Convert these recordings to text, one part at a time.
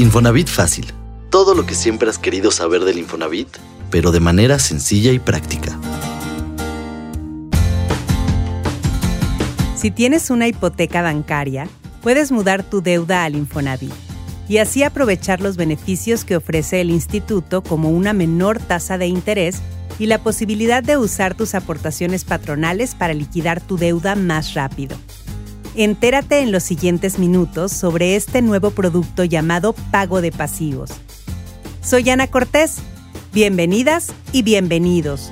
Infonavit Fácil. Todo lo que siempre has querido saber del Infonavit, pero de manera sencilla y práctica. Si tienes una hipoteca bancaria, puedes mudar tu deuda al Infonavit y así aprovechar los beneficios que ofrece el instituto como una menor tasa de interés y la posibilidad de usar tus aportaciones patronales para liquidar tu deuda más rápido. Entérate en los siguientes minutos sobre este nuevo producto llamado Pago de Pasivos. Soy Ana Cortés. Bienvenidas y bienvenidos.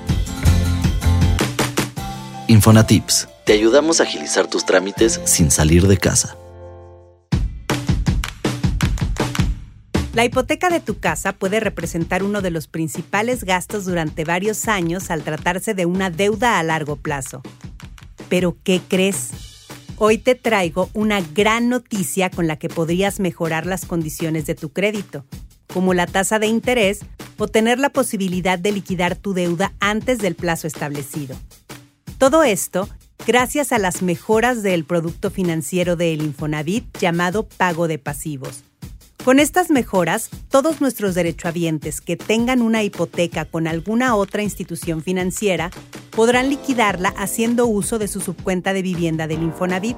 Infonatips. Te ayudamos a agilizar tus trámites sin salir de casa. La hipoteca de tu casa puede representar uno de los principales gastos durante varios años al tratarse de una deuda a largo plazo. Pero, ¿qué crees? Hoy te traigo una gran noticia con la que podrías mejorar las condiciones de tu crédito, como la tasa de interés o tener la posibilidad de liquidar tu deuda antes del plazo establecido. Todo esto gracias a las mejoras del producto financiero del Infonavit llamado pago de pasivos. Con estas mejoras, todos nuestros derechohabientes que tengan una hipoteca con alguna otra institución financiera podrán liquidarla haciendo uso de su subcuenta de vivienda del Infonavit.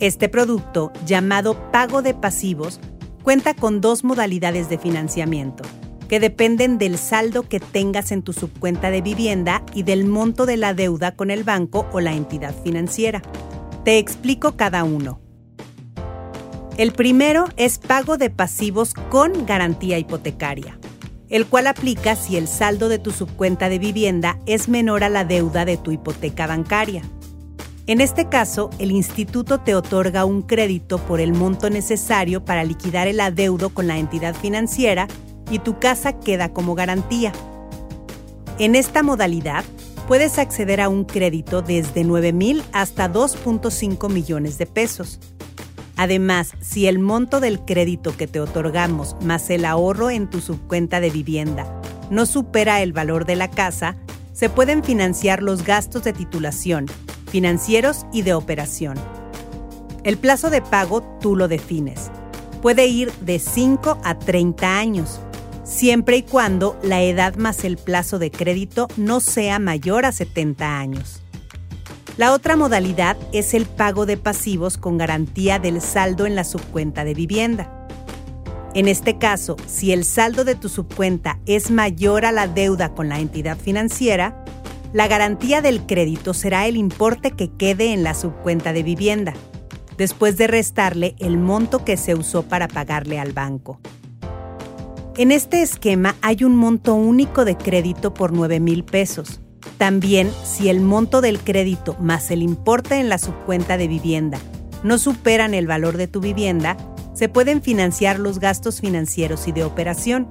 Este producto, llamado pago de pasivos, cuenta con dos modalidades de financiamiento, que dependen del saldo que tengas en tu subcuenta de vivienda y del monto de la deuda con el banco o la entidad financiera. Te explico cada uno. El primero es pago de pasivos con garantía hipotecaria el cual aplica si el saldo de tu subcuenta de vivienda es menor a la deuda de tu hipoteca bancaria. En este caso, el instituto te otorga un crédito por el monto necesario para liquidar el adeudo con la entidad financiera y tu casa queda como garantía. En esta modalidad, puedes acceder a un crédito desde 9 mil hasta 2.5 millones de pesos Además, si el monto del crédito que te otorgamos más el ahorro en tu subcuenta de vivienda no supera el valor de la casa, se pueden financiar los gastos de titulación, financieros y de operación. El plazo de pago tú lo defines. Puede ir de 5 a 30 años, siempre y cuando la edad más el plazo de crédito no sea mayor a 70 años. La otra modalidad es el pago de pasivos con garantía del saldo en la subcuenta de vivienda. En este caso, si el saldo de tu subcuenta es mayor a la deuda con la entidad financiera, la garantía del crédito será el importe que quede en la subcuenta de vivienda, después de restarle el monto que se usó para pagarle al banco. En este esquema hay un monto único de crédito por 9 mil pesos también, si el monto del crédito más el importe en la subcuenta de vivienda no superan el valor de tu vivienda, se pueden financiar los gastos financieros y de operación.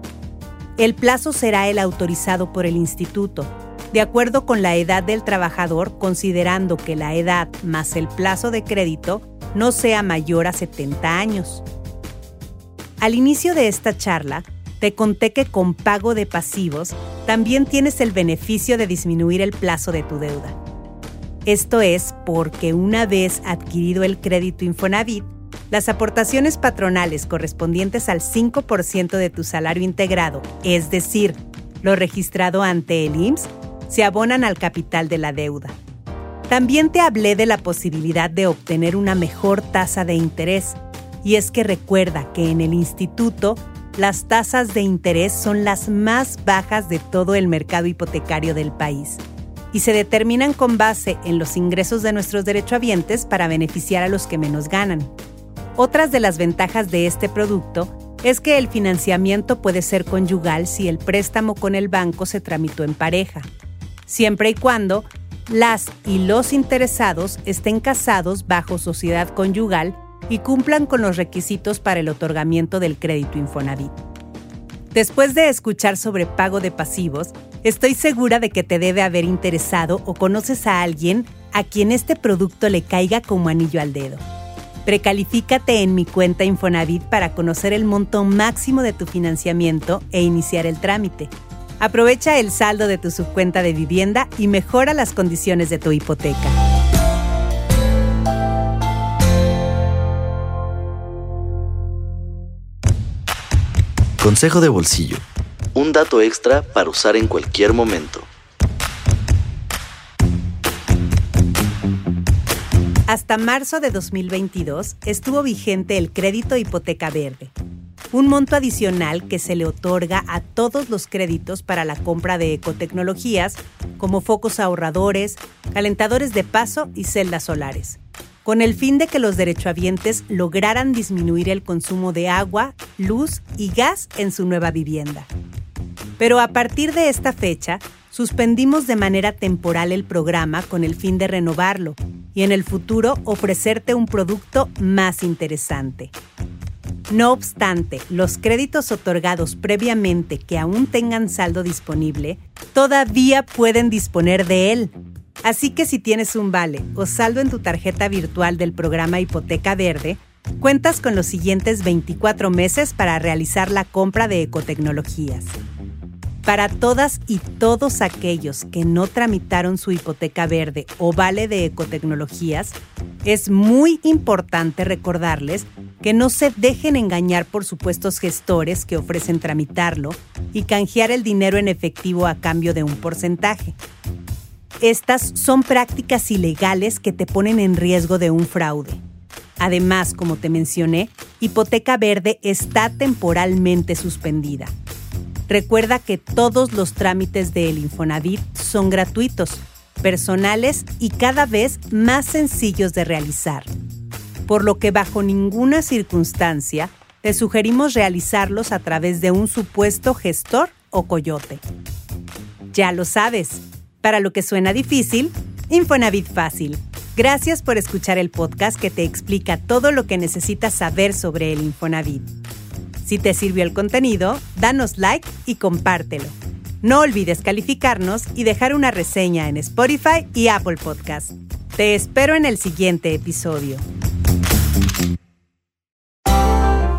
El plazo será el autorizado por el instituto, de acuerdo con la edad del trabajador, considerando que la edad más el plazo de crédito no sea mayor a 70 años. Al inicio de esta charla, te conté que con pago de pasivos también tienes el beneficio de disminuir el plazo de tu deuda. Esto es porque una vez adquirido el crédito Infonavit, las aportaciones patronales correspondientes al 5% de tu salario integrado, es decir, lo registrado ante el IMSS, se abonan al capital de la deuda. También te hablé de la posibilidad de obtener una mejor tasa de interés, y es que recuerda que en el instituto las tasas de interés son las más bajas de todo el mercado hipotecario del país y se determinan con base en los ingresos de nuestros derechohabientes para beneficiar a los que menos ganan. Otras de las ventajas de este producto es que el financiamiento puede ser conyugal si el préstamo con el banco se tramitó en pareja, siempre y cuando las y los interesados estén casados bajo sociedad conyugal y cumplan con los requisitos para el otorgamiento del crédito Infonavit. Después de escuchar sobre pago de pasivos, estoy segura de que te debe haber interesado o conoces a alguien a quien este producto le caiga como anillo al dedo. Precalifícate en mi cuenta Infonavit para conocer el monto máximo de tu financiamiento e iniciar el trámite. Aprovecha el saldo de tu subcuenta de vivienda y mejora las condiciones de tu hipoteca. Consejo de bolsillo. Un dato extra para usar en cualquier momento. Hasta marzo de 2022 estuvo vigente el crédito hipoteca verde, un monto adicional que se le otorga a todos los créditos para la compra de ecotecnologías como focos ahorradores, calentadores de paso y celdas solares, con el fin de que los derechohabientes lograran disminuir el consumo de agua, luz y gas en su nueva vivienda. Pero a partir de esta fecha, suspendimos de manera temporal el programa con el fin de renovarlo y en el futuro ofrecerte un producto más interesante. No obstante, los créditos otorgados previamente que aún tengan saldo disponible, todavía pueden disponer de él. Así que si tienes un vale o saldo en tu tarjeta virtual del programa Hipoteca Verde, cuentas con los siguientes 24 meses para realizar la compra de ecotecnologías. Para todas y todos aquellos que no tramitaron su hipoteca verde o vale de ecotecnologías, es muy importante recordarles que no se dejen engañar por supuestos gestores que ofrecen tramitarlo y canjear el dinero en efectivo a cambio de un porcentaje. Estas son prácticas ilegales que te ponen en riesgo de un fraude. Además, como te mencioné, Hipoteca Verde está temporalmente suspendida. Recuerda que todos los trámites del Infonavit son gratuitos, personales y cada vez más sencillos de realizar, por lo que bajo ninguna circunstancia te sugerimos realizarlos a través de un supuesto gestor o coyote. Ya lo sabes, para lo que suena difícil, Infonavit fácil. Gracias por escuchar el podcast que te explica todo lo que necesitas saber sobre el Infonavit. Si te sirvió el contenido, danos like y compártelo. No olvides calificarnos y dejar una reseña en Spotify y Apple Podcast. Te espero en el siguiente episodio.